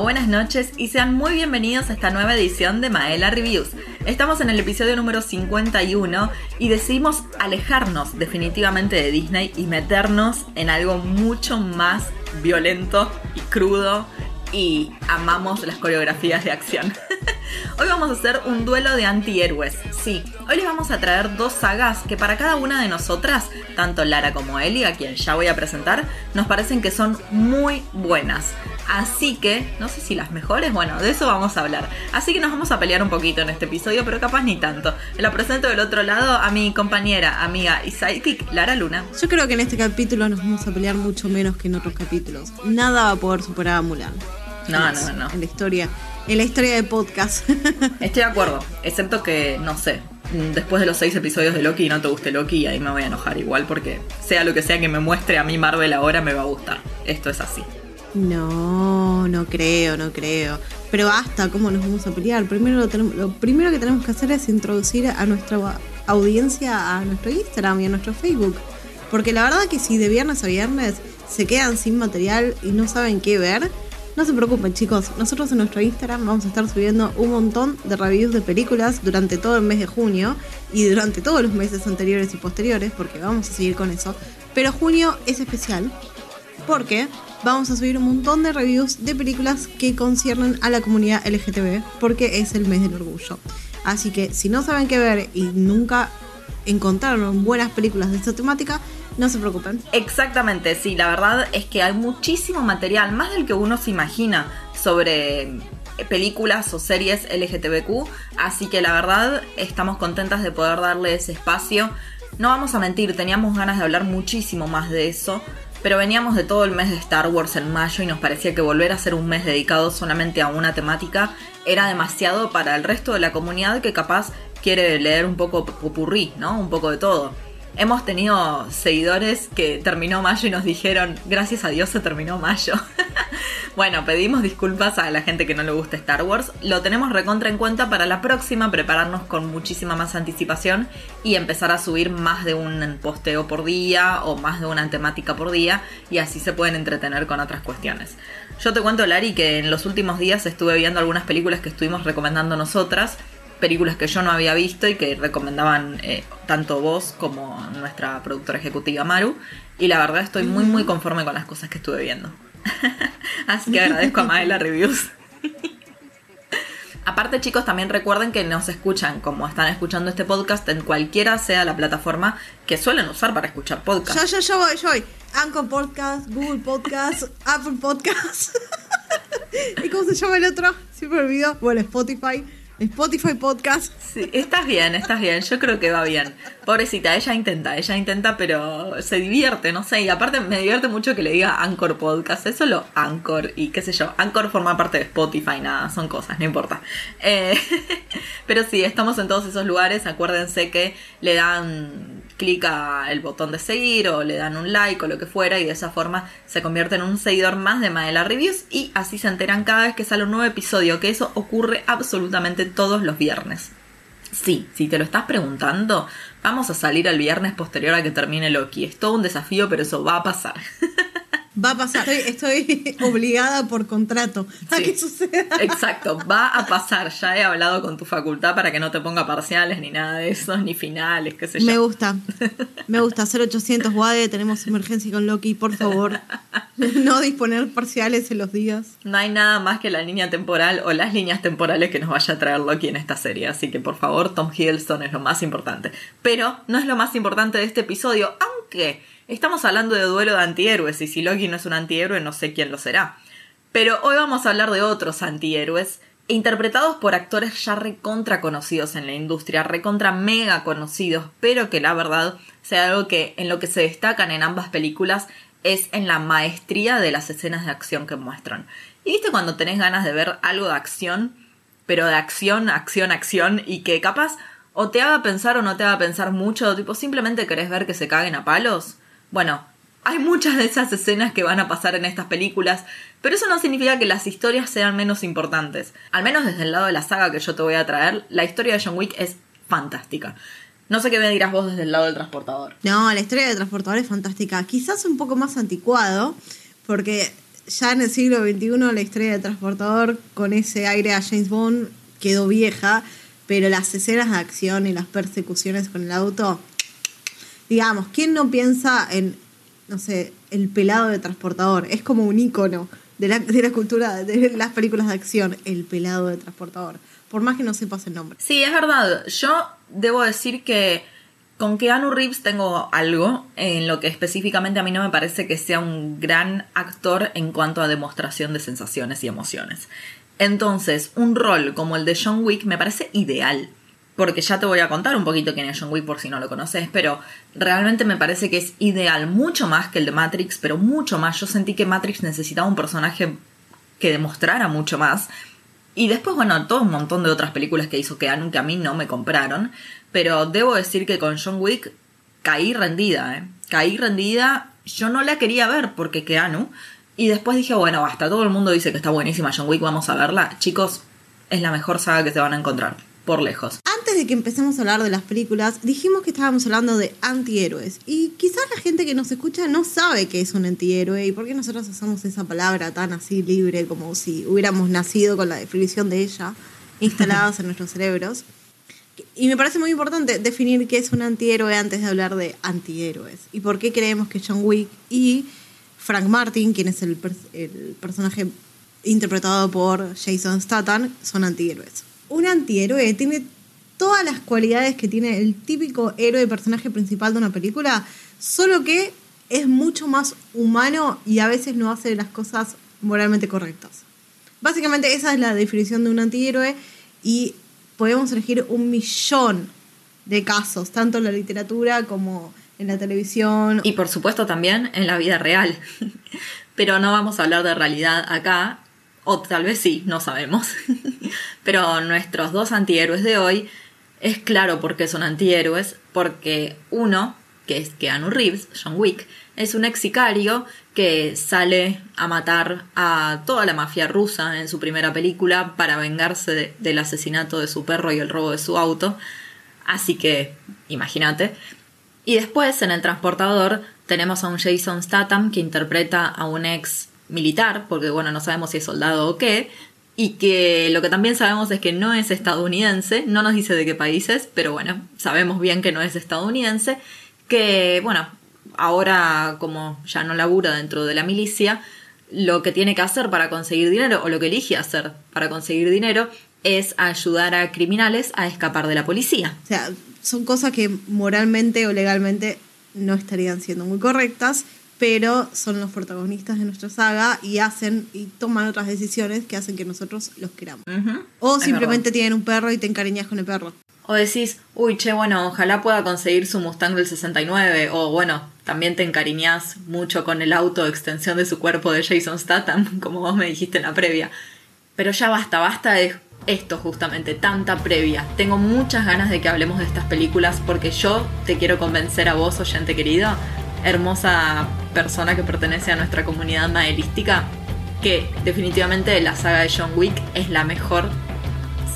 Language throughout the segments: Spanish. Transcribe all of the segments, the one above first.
buenas noches y sean muy bienvenidos a esta nueva edición de Maela Reviews. Estamos en el episodio número 51 y decidimos alejarnos definitivamente de Disney y meternos en algo mucho más violento y crudo y amamos las coreografías de acción. Hoy vamos a hacer un duelo de antihéroes. Sí, hoy les vamos a traer dos sagas que para cada una de nosotras, tanto Lara como Ellie, a quien ya voy a presentar, nos parecen que son muy buenas. Así que, no sé si las mejores, bueno, de eso vamos a hablar. Así que nos vamos a pelear un poquito en este episodio, pero capaz ni tanto. La presento del otro lado a mi compañera, amiga y sidekick, Lara Luna. Yo creo que en este capítulo nos vamos a pelear mucho menos que en otros capítulos. Nada va a poder superar a Mulan. No, no, no. En la historia, en la historia de podcast. Estoy de acuerdo, excepto que, no sé, después de los seis episodios de Loki y no te guste Loki, ahí me voy a enojar igual porque sea lo que sea que me muestre a mí Marvel ahora me va a gustar. Esto es así. No, no creo, no creo. Pero basta, ¿cómo nos vamos a pelear? Primero lo, lo primero que tenemos que hacer es introducir a nuestra audiencia a nuestro Instagram y a nuestro Facebook. Porque la verdad que si de viernes a viernes se quedan sin material y no saben qué ver, no se preocupen chicos, nosotros en nuestro Instagram vamos a estar subiendo un montón de reviews de películas durante todo el mes de junio y durante todos los meses anteriores y posteriores, porque vamos a seguir con eso. Pero junio es especial porque vamos a subir un montón de reviews de películas que conciernen a la comunidad LGTB, porque es el mes del orgullo. Así que si no saben qué ver y nunca encontraron buenas películas de esta temática, no se preocupen. Exactamente, sí, la verdad es que hay muchísimo material, más del que uno se imagina, sobre películas o series LGTBQ, así que la verdad estamos contentas de poder darle ese espacio. No vamos a mentir, teníamos ganas de hablar muchísimo más de eso, pero veníamos de todo el mes de Star Wars en mayo y nos parecía que volver a ser un mes dedicado solamente a una temática era demasiado para el resto de la comunidad que capaz quiere leer un poco pupurrí, ¿no? Un poco de todo. Hemos tenido seguidores que terminó mayo y nos dijeron, gracias a Dios se terminó mayo. bueno, pedimos disculpas a la gente que no le gusta Star Wars. Lo tenemos recontra en cuenta para la próxima, prepararnos con muchísima más anticipación y empezar a subir más de un posteo por día o más de una temática por día y así se pueden entretener con otras cuestiones. Yo te cuento, Lari, que en los últimos días estuve viendo algunas películas que estuvimos recomendando nosotras películas que yo no había visto y que recomendaban eh, tanto vos como nuestra productora ejecutiva Maru. Y la verdad estoy muy muy conforme con las cosas que estuve viendo. Así que agradezco a Maela Reviews. Aparte chicos, también recuerden que nos escuchan como están escuchando este podcast en cualquiera sea la plataforma que suelen usar para escuchar podcast. Yo, yo, yo voy, yo voy. Anchor Podcast, Google Podcast, Apple Podcast. ¿Y cómo se llama el otro? Siempre olvido. Bueno, Spotify. Spotify Podcast. Sí, estás bien, estás bien. Yo creo que va bien. Pobrecita, ella intenta, ella intenta, pero se divierte, no sé. Y aparte me divierte mucho que le diga Anchor Podcast. Es solo Anchor y qué sé yo. Anchor forma parte de Spotify, nada, son cosas, no importa. Eh, pero sí, estamos en todos esos lugares. Acuérdense que le dan clic el botón de seguir o le dan un like o lo que fuera y de esa forma se convierte en un seguidor más de Maela Reviews y así se enteran cada vez que sale un nuevo episodio, que eso ocurre absolutamente todos los viernes. Sí, si te lo estás preguntando, vamos a salir el viernes posterior a que termine Loki. Es todo un desafío, pero eso va a pasar. Va a pasar. Estoy, obligada por contrato a que suceda. Exacto, va a pasar. Ya he hablado con tu facultad para que no te ponga parciales ni nada de eso, ni finales, qué sé yo. Me gusta. Me gusta. 0800 Wade, tenemos emergencia con Loki, por favor. No disponer parciales en los días. No hay nada más que la línea temporal o las líneas temporales que nos vaya a traer Loki en esta serie. Así que por favor, Tom Hiddleston es lo más importante. Pero no es lo más importante de este episodio, aunque Estamos hablando de duelo de antihéroes y si Loki no es un antihéroe no sé quién lo será. Pero hoy vamos a hablar de otros antihéroes interpretados por actores ya recontra conocidos en la industria, recontra mega conocidos, pero que la verdad sea algo que en lo que se destacan en ambas películas es en la maestría de las escenas de acción que muestran. Y viste cuando tenés ganas de ver algo de acción, pero de acción, acción, acción, y que capaz o te haga pensar o no te haga pensar mucho, tipo simplemente querés ver que se caguen a palos. Bueno, hay muchas de esas escenas que van a pasar en estas películas, pero eso no significa que las historias sean menos importantes. Al menos desde el lado de la saga que yo te voy a traer, la historia de John Wick es fantástica. No sé qué me dirás vos desde el lado del transportador. No, la historia del transportador es fantástica. Quizás un poco más anticuado, porque ya en el siglo XXI la historia del transportador con ese aire a James Bond quedó vieja, pero las escenas de acción y las persecuciones con el auto, digamos, ¿quién no piensa en, no sé, el pelado de transportador? Es como un ícono de la, de la cultura, de las películas de acción, el pelado de transportador. Por más que no sepas el nombre. Sí, es verdad. Yo debo decir que con Keanu Reeves tengo algo en lo que específicamente a mí no me parece que sea un gran actor en cuanto a demostración de sensaciones y emociones. Entonces, un rol como el de John Wick me parece ideal. Porque ya te voy a contar un poquito quién es John Wick por si no lo conoces, pero realmente me parece que es ideal, mucho más que el de Matrix, pero mucho más. Yo sentí que Matrix necesitaba un personaje que demostrara mucho más. Y después, bueno, todo un montón de otras películas que hizo Keanu que a mí no me compraron. Pero debo decir que con John Wick caí rendida, ¿eh? Caí rendida. Yo no la quería ver porque Keanu. Y después dije, bueno, basta, todo el mundo dice que está buenísima John Wick, vamos a verla. Chicos, es la mejor saga que se van a encontrar, por lejos. Antes de que empecemos a hablar de las películas, dijimos que estábamos hablando de antihéroes. Y quizás la gente que nos escucha no sabe qué es un antihéroe y por qué nosotros usamos esa palabra tan así libre como si hubiéramos nacido con la definición de ella instaladas en nuestros cerebros. Y me parece muy importante definir qué es un antihéroe antes de hablar de antihéroes. Y por qué creemos que John Wick y Frank Martin, quien es el, personaje interpretado por Jason Statham, son antihéroes. Un antihéroe tiene todas las cualidades que tiene el típico héroe personaje principal de una película, solo que es mucho más humano y a veces no hace las cosas moralmente correctas. Básicamente esa es la definición de un antihéroe y podemos elegir un millón de casos, tanto en la literatura como en la televisión. Y por supuesto también en la vida real. Pero no vamos a hablar de realidad acá, o tal vez sí, no sabemos. Pero nuestros dos antihéroes de hoy es claro por qué son antihéroes, porque uno, que es Keanu Reeves, John Wick, es un ex sicario que sale a matar a toda la mafia rusa en su primera película para vengarse del asesinato de su perro y el robo de su auto. Así que, imagínate. Y después, en el transportador, tenemos a un Jason Statham que interpreta a un ex militar, porque bueno, no sabemos si es soldado o qué, y que lo que también sabemos es que no es estadounidense, no nos dice de qué países, pero bueno, sabemos bien que no es estadounidense, que bueno, ahora como ya no labura dentro de la milicia, lo que tiene que hacer para conseguir dinero, o lo que elige hacer para conseguir dinero, es ayudar a criminales a escapar de la policía. O sea, son cosas que moralmente o legalmente no estarían siendo muy correctas, pero son los protagonistas de nuestra saga y hacen y toman otras decisiones que hacen que nosotros los queramos. O simplemente tienen un perro y te encariñas con el perro. O decís, uy, che, bueno, ojalá pueda conseguir su Mustang del 69. O bueno, también te encariñas mucho con el auto de extensión de su cuerpo de Jason Statham, como vos me dijiste en la previa. Pero ya basta, basta de esto justamente, tanta previa. Tengo muchas ganas de que hablemos de estas películas porque yo te quiero convencer a vos, oyente querido, hermosa persona que pertenece a nuestra comunidad maelística, que definitivamente la saga de John Wick es la mejor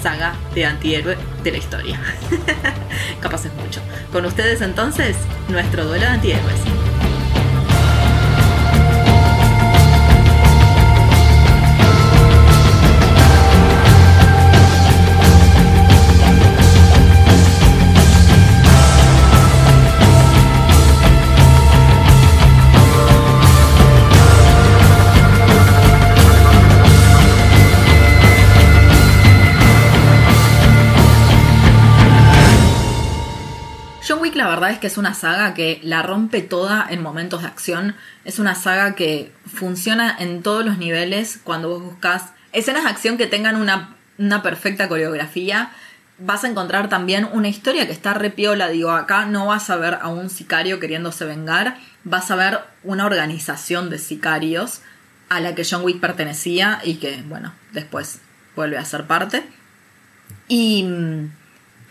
saga de antihéroe de la historia. Capaz es mucho. Con ustedes entonces, nuestro duelo de antihéroes. Verdad es que es una saga que la rompe toda en momentos de acción. Es una saga que funciona en todos los niveles cuando vos buscas escenas de acción que tengan una, una perfecta coreografía. Vas a encontrar también una historia que está repiola. Digo, acá no vas a ver a un sicario queriéndose vengar. Vas a ver una organización de sicarios a la que John Wick pertenecía y que, bueno, después vuelve a ser parte. Y mm,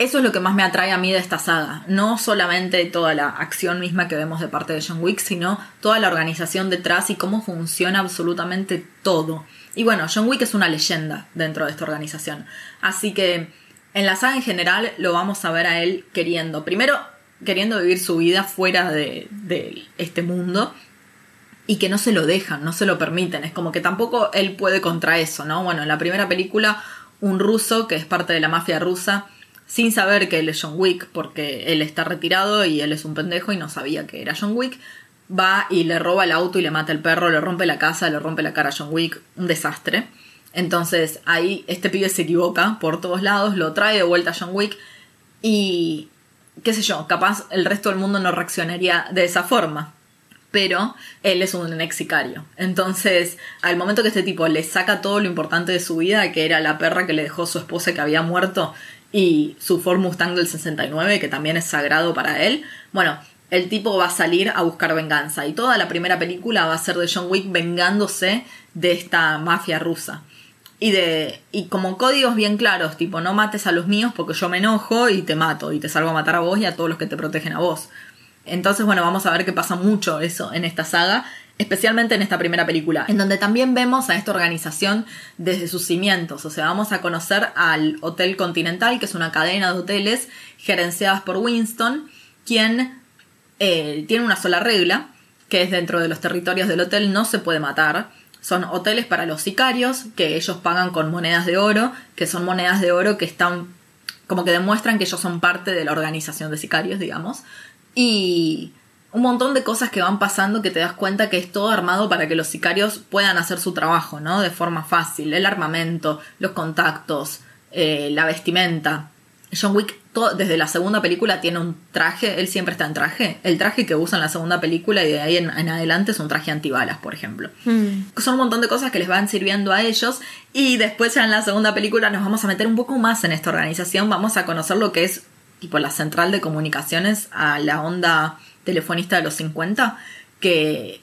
eso es lo que más me atrae a mí de esta saga. No solamente toda la acción misma que vemos de parte de John Wick, sino toda la organización detrás y cómo funciona absolutamente todo. Y bueno, John Wick es una leyenda dentro de esta organización. Así que en la saga en general lo vamos a ver a él queriendo, primero queriendo vivir su vida fuera de, este mundo. y que no se lo dejan, no se lo permiten. Es como que tampoco él puede contra eso, ¿no? Bueno, en la primera película, un ruso que es parte de la mafia rusa, sin saber que él es John Wick, porque él está retirado y él es un pendejo y no sabía que era John Wick, va y le roba el auto y le mata el perro, le rompe la casa, le rompe la cara a John Wick, un desastre. Entonces ahí este pibe se equivoca por todos lados, lo trae de vuelta a John Wick y qué sé yo, capaz el resto del mundo no reaccionaría de esa forma. Pero él es un ex sicario. Entonces, al momento que este tipo le saca todo lo importante de su vida, que era la perra que le dejó su esposa que había muerto, y su Ford Mustang del 69, que también es sagrado para él, bueno, el tipo va a salir a buscar venganza. Y toda la primera película va a ser de John Wick vengándose de esta mafia rusa y de y como códigos bien claros, tipo no mates a los míos porque yo me enojo y te mato y te salgo a matar a vos y a todos los que te protegen a vos. Entonces, bueno, vamos a ver que pasa mucho eso en esta saga, especialmente en esta primera película, en donde también vemos a esta organización desde sus cimientos, o sea, vamos a conocer al Hotel Continental, que es una cadena de hoteles gerenciadas por Winston, quien eh, tiene una sola regla, que es dentro de los territorios del hotel no se puede matar, son hoteles para los sicarios que ellos pagan con monedas de oro, que son monedas de oro que están como que demuestran que ellos son parte de la organización de sicarios, digamos. Y un montón de cosas que van pasando que te das cuenta que es todo armado para que los sicarios puedan hacer su trabajo, ¿no? De forma fácil. El armamento, los contactos, eh, la vestimenta. John Wick desde la segunda película tiene un traje, él siempre está en traje. El traje que usa en la segunda película y de ahí en, adelante es un traje antibalas, por ejemplo. Hmm. Son un montón de cosas que les van sirviendo a ellos y después ya en la segunda película nos vamos a meter un poco más en esta organización, vamos a conocer lo que es tipo la central de comunicaciones a la onda telefonista de los 50, que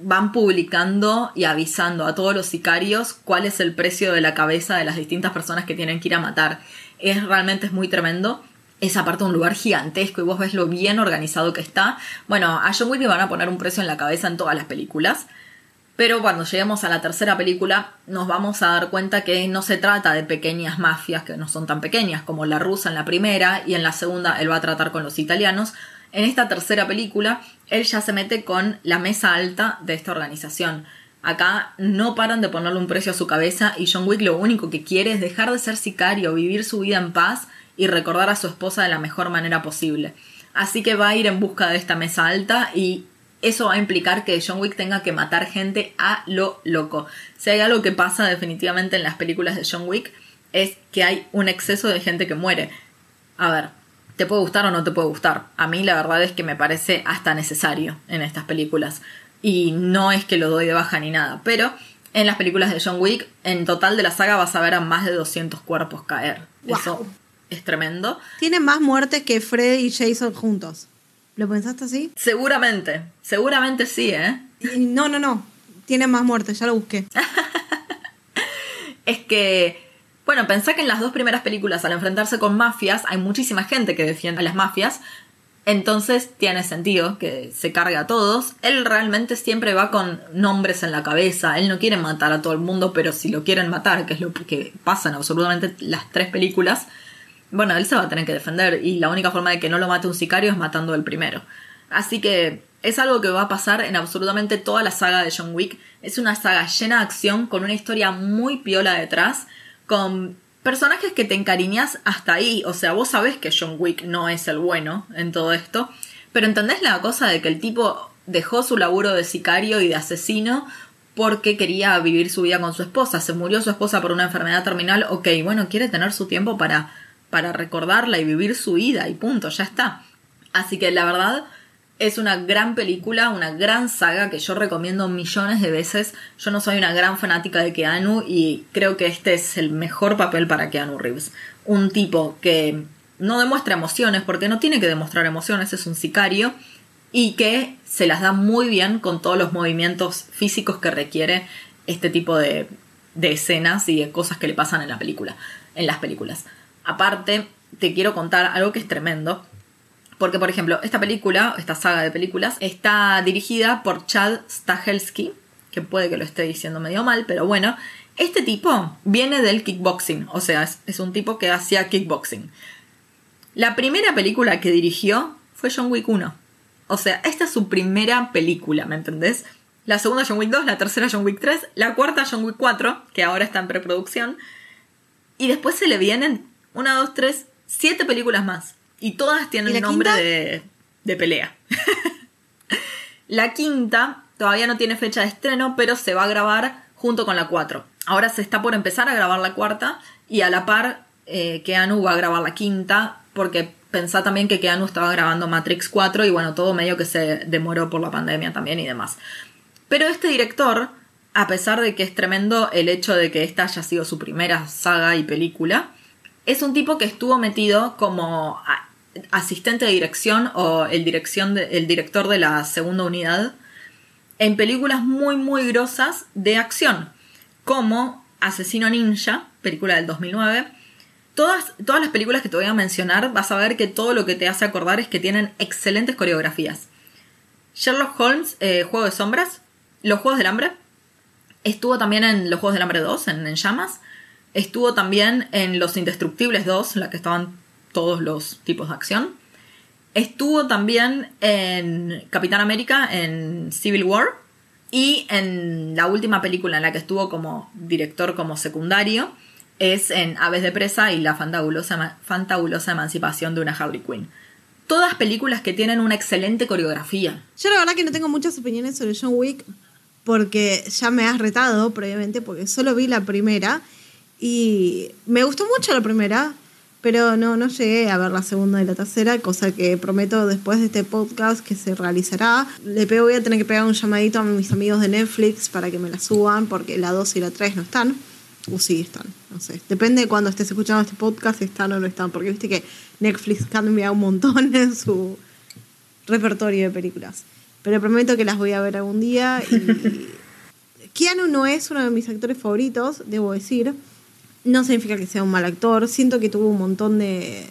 van publicando y avisando a todos los sicarios cuál es el precio de la cabeza de las distintas personas que tienen que ir a matar es realmente es muy tremendo. Es aparte un lugar gigantesco y vos ves lo bien organizado que está. Bueno, a John Wick le van a poner un precio en la cabeza en todas las películas. Pero cuando lleguemos a la tercera película nos vamos a dar cuenta que no se trata de pequeñas mafias que no son tan pequeñas como la rusa en la primera y en la segunda él va a tratar con los italianos. En esta tercera película él ya se mete con la mesa alta de esta organización. Acá no paran de ponerle un precio a su cabeza y John Wick lo único que quiere es dejar de ser sicario, vivir su vida en paz y recordar a su esposa de la mejor manera posible. Así que va a ir en busca de esta mesa alta y eso va a implicar que John Wick tenga que matar gente a lo loco. Si hay algo que pasa definitivamente en las películas de John Wick es que hay un exceso de gente que muere. A ver, te puede gustar o no te puede gustar. A mí la verdad es que me parece hasta necesario en estas películas y no es que lo doy de baja ni nada, pero en las películas de John Wick, en total de la saga vas a ver a más de 200 cuerpos caer. Eso es tremendo. Tiene más muerte que Fred y Jason juntos. ¿Lo pensaste así? Seguramente, seguramente sí, ¿eh? No, no, no. Tiene más muerte, ya lo busqué. es que, bueno, pensá que en las dos primeras películas, al enfrentarse con mafias, hay muchísima gente que defiende a las mafias, entonces tiene sentido que se cargue a todos. Él realmente siempre va con nombres en la cabeza. Él no quiere matar a todo el mundo, pero si lo quieren matar, que es lo que pasa en absolutamente las tres películas, bueno, él se va a tener que defender. Y la única forma de que no lo mate un sicario es matando el primero. Así que es algo que va a pasar en absolutamente toda la saga de John Wick. Es una saga llena de acción, con una historia muy piola detrás, con personajes que te encariñas hasta ahí. O sea, vos sabés que John Wick no es el bueno en todo esto. Pero entendés la cosa de que el tipo dejó su laburo de sicario y de asesino porque quería vivir su vida con su esposa. Se murió su esposa por una enfermedad terminal. Ok, bueno, quiere tener su tiempo para, para recordarla y vivir su vida y punto, ya está. Así que la verdad es una gran película, una gran saga que yo recomiendo millones de veces. Yo no soy una gran fanática de Keanu y creo que este es el mejor papel para Keanu Reeves. Un tipo que no demuestra emociones porque no tiene que demostrar emociones, es un sicario y que se las da muy bien con todos los movimientos físicos que requiere este tipo de, de escenas y de cosas que le pasan en la película, en las películas. Aparte, te quiero contar algo que es tremendo porque, por ejemplo, esta película, esta saga de películas, está dirigida por Chad Stahelski, que puede que lo esté diciendo medio mal, pero bueno, este tipo viene del kickboxing, o sea, es, un tipo que hacía kickboxing. La primera película que dirigió fue John Wick 1. O sea, esta es su primera película, ¿me entendés? la segunda John Wick 2, la tercera John Wick 3, la cuarta John Wick 4, que ahora está en preproducción, y después se le vienen una, dos, tres, siete películas más. Y todas tienen nombre de, de pelea. la quinta todavía no tiene fecha de estreno, pero se va a grabar junto con la 4. Ahora se está por empezar a grabar la cuarta y a la par eh, Keanu va a grabar la quinta porque pensá también que Keanu estaba grabando Matrix 4 y bueno, todo medio que se demoró por la pandemia también y demás. Pero este director, a pesar de que es tremendo el hecho de que esta haya sido su primera saga y película, es un tipo que estuvo metido como asistente de dirección o el, dirección el director de la segunda unidad en películas muy muy grosas de acción, como Asesino Ninja, película del 2009. Todas, todas las películas que te voy a mencionar vas a ver que todo lo que te hace acordar es que tienen excelentes coreografías. Sherlock Holmes, eh, Juego de Sombras, Los Juegos del Hambre, estuvo también en Los Juegos del Hambre 2, en, en Llamas, estuvo también en Los Indestructibles 2, en la que estaban todos los tipos de acción. Estuvo también en Capitán América, en Civil War. Y en la última película en la que estuvo como director como secundario es en Aves de Presa y la fantabulosa, fantabulosa emancipación de una Harley Quinn. Todas películas que tienen una excelente coreografía. Yo la verdad que no tengo muchas opiniones sobre John Wick porque ya me has retado previamente porque solo vi la primera y me gustó mucho la primera. Pero no, no llegué a ver la segunda y la tercera, cosa que prometo después de este podcast que se realizará. Le pego, voy a tener que pegar un llamadito a mis amigos de Netflix para que me la suban, porque la 2 y la 3 no están. O sí están, no sé. Depende de cuando estés escuchando este podcast, están o no están, porque viste que Netflix cambia un montón en su repertorio de películas. Pero prometo que las voy a ver algún día. Y Keanu no es uno de mis actores favoritos, debo decir no significa que sea un mal actor. Siento que tuvo un montón de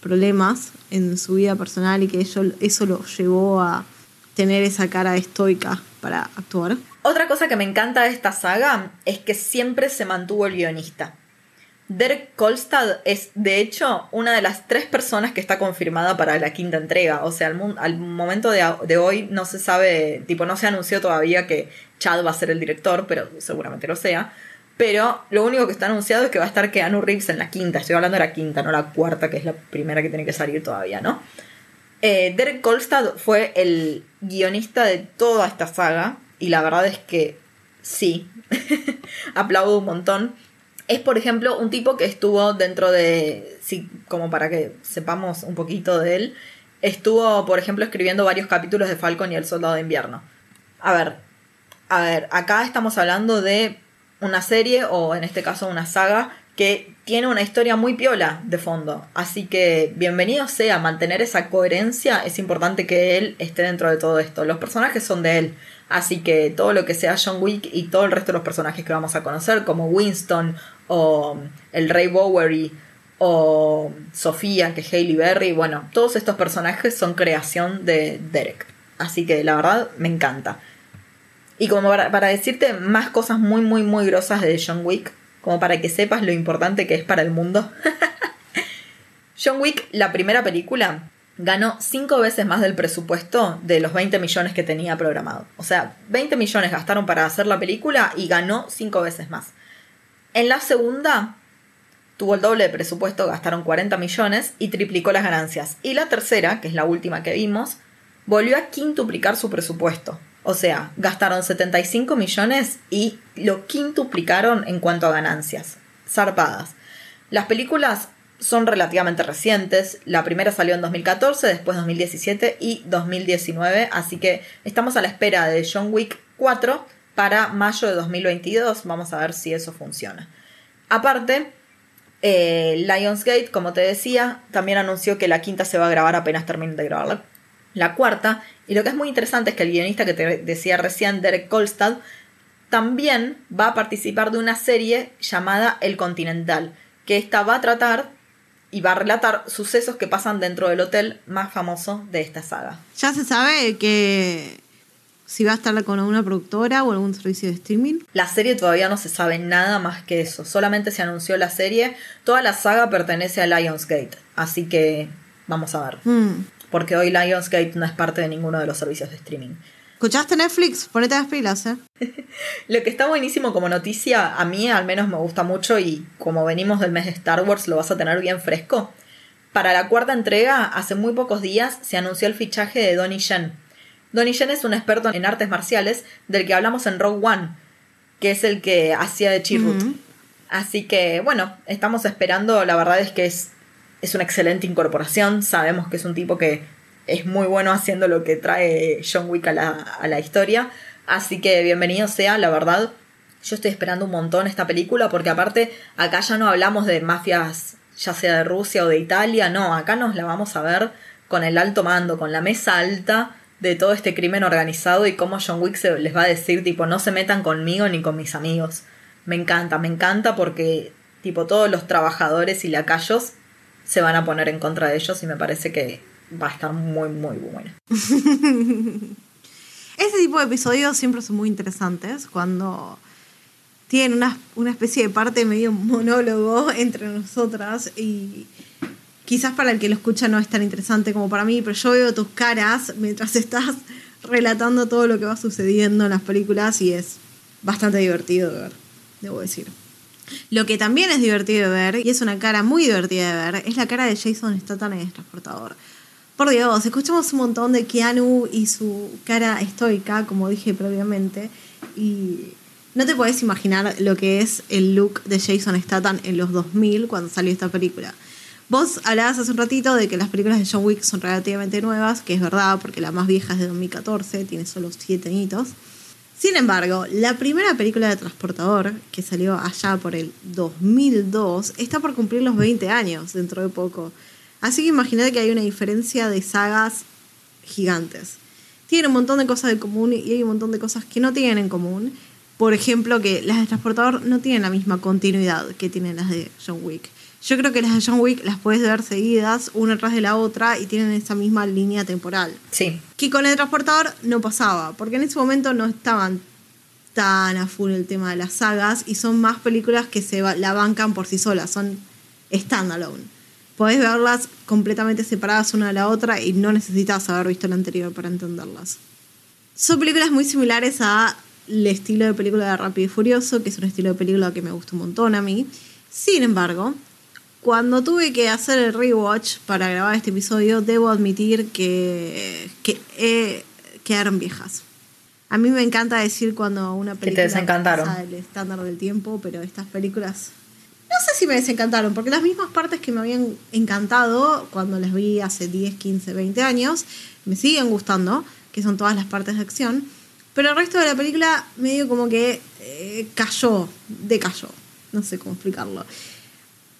problemas en su vida personal y que eso, eso lo llevó a tener esa cara estoica para actuar. Otra cosa que me encanta de esta saga es que siempre se mantuvo el guionista. Derek Kolstad es, de hecho, una de las tres personas que está confirmada para la quinta entrega. O sea, al, momento de, de, hoy no se sabe, tipo, no se anunció todavía que Chad va a ser el director, pero seguramente lo sea. Pero lo único que está anunciado es que va a estar Keanu Reeves en la quinta. Estoy hablando de la quinta, no la cuarta, que es la primera que tiene que salir todavía, ¿no? Eh, Derek Kolstad fue el guionista de toda esta saga. Y la verdad es que sí. Aplaudo un montón. Es, por ejemplo, un tipo que estuvo dentro de. Sí, como para que sepamos un poquito de él. Estuvo, por ejemplo, escribiendo varios capítulos de Falcon y el Soldado de Invierno. A ver. A ver, acá estamos hablando de una serie o en este caso una saga que tiene una historia muy piola de fondo. Así que bienvenido sea, mantener esa coherencia es importante que él esté dentro de todo esto. Los personajes son de él, así que todo lo que sea John Wick y todo el resto de los personajes que vamos a conocer, como Winston o el Rey Bowery o Sofía, que es Hailey Berry, bueno, todos estos personajes son creación de Derek. Así que la verdad me encanta. Y como para, decirte más cosas muy, muy, muy grosas de John Wick, como para que sepas lo importante que es para el mundo. John Wick, la primera película, ganó cinco veces más del presupuesto de los 20 millones que tenía programado. O sea, 20 millones gastaron para hacer la película y ganó cinco veces más. En la segunda, tuvo el doble de presupuesto, gastaron 40 millones y triplicó las ganancias. Y la tercera, que es la última que vimos, volvió a quintuplicar su presupuesto. O sea, gastaron 75 millones y lo quintuplicaron en cuanto a ganancias. Zarpadas. Las películas son relativamente recientes. La primera salió en 2014, después 2017 y 2019. Así que estamos a la espera de John Wick 4 para mayo de 2022. Vamos a ver si eso funciona. Aparte, eh, Lionsgate, como te decía, también anunció que la quinta se va a grabar apenas termine de grabar la cuarta. Y lo que es muy interesante es que el guionista que te decía recién, Derek Kolstad, también va a participar de una serie llamada El Continental, que esta va a tratar y va a relatar sucesos que pasan dentro del hotel más famoso de esta saga. Ya se sabe que si va a estar con alguna productora o algún servicio de streaming. La serie todavía no se sabe nada más que eso, solamente se anunció la serie. Toda la saga pertenece a Lionsgate, así que vamos a ver. Mm porque hoy Lionsgate no es parte de ninguno de los servicios de streaming. ¿Escuchaste Netflix? Ponete las pilas, ¿eh? Lo que está buenísimo como noticia, a mí al menos me gusta mucho y como venimos del mes de Star Wars lo vas a tener bien fresco. Para la cuarta entrega, hace muy pocos días, se anunció el fichaje de Donnie Yen. Donnie Yen es un experto en artes marciales del que hablamos en Rogue One, que es el que hacía de Chirrut. Así que, bueno, estamos esperando, la verdad es que es, es una excelente incorporación, sabemos que es un tipo que es muy bueno haciendo lo que trae John Wick a la, a la historia. Así que bienvenido sea, la verdad. Yo estoy esperando un montón esta película porque aparte acá ya no hablamos de mafias ya sea de Rusia o de Italia, no, acá nos la vamos a ver con el alto mando, con la mesa alta de todo este crimen organizado y cómo John Wick se les va a decir tipo no se metan conmigo ni con mis amigos. Me encanta, me encanta porque tipo todos los trabajadores y lacayos se van a poner en contra de ellos y me parece que va a estar muy, muy bueno. Ese tipo de episodios siempre son muy interesantes cuando tienen una, una especie de parte medio monólogo entre nosotras y quizás para el que lo escucha no es tan interesante como para mí, pero yo veo tus caras mientras estás relatando todo lo que va sucediendo en las películas y es bastante divertido de ver, debo decir. Lo que también es divertido de ver, y es una cara muy divertida de ver, es la cara de Jason Statham en el transportador. Por Dios, escuchamos un montón de Keanu y su cara estoica, como dije previamente, y no te puedes imaginar lo que es el look de Jason Statham en los 2000 cuando salió esta película. Vos hablabas hace un ratito de que las películas de John Wick son relativamente nuevas, que es verdad, porque la más vieja es de 2014, tiene solo 7 añitos. Sin embargo, la primera película de Transportador, que salió allá por el 2002, está por cumplir los 20 años dentro de poco. Así que imagínate que hay una diferencia de sagas gigantes. Tiene un montón de cosas en común y hay un montón de cosas que no tienen en común. Por ejemplo, que las de Transportador no tienen la misma continuidad que tienen las de John Wick. Yo creo que las de John Wick las puedes ver seguidas, una tras de la otra, y tienen esa misma línea temporal. Sí. Que con el Transportador no pasaba, porque en ese momento no estaban tan a full el tema de las sagas y son más películas que se la bancan por sí solas, son standalone podés verlas completamente separadas una de la otra y no necesitas haber visto la anterior para entenderlas. Son películas muy similares al estilo de película de Rápido y Furioso, que es un estilo de película que me gusta un montón a mí. Sin embargo, cuando tuve que hacer el rewatch para grabar este episodio, debo admitir que, que eh, quedaron viejas. A mí me encanta decir cuando una película que te desencantaron. el estándar del tiempo, pero estas películas no sé si me desencantaron, porque las mismas partes que me habían encantado cuando las vi hace 10, 15, 20 años, me siguen gustando, que son todas las partes de acción. Pero el resto de la película medio como que eh, cayó, decayó. No sé cómo explicarlo.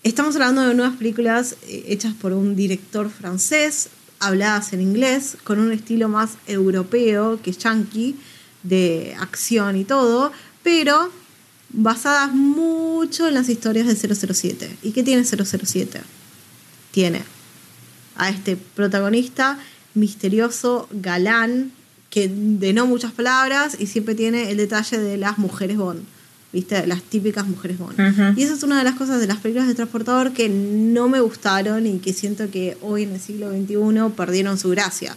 Estamos hablando de nuevas películas eh, hechas por un director francés, habladas en inglés, con un estilo más europeo que yankee, de acción y todo, pero basadas mucho en las historias de 007. ¿Y qué tiene 007? Tiene a este protagonista misterioso, galán, que de no muchas palabras y siempre tiene el detalle de las mujeres Bond. ¿Viste? Las típicas mujeres Bond. Y esa es una de las cosas de las películas de Transportador que no me gustaron y que siento que hoy en el siglo XXI perdieron su gracia.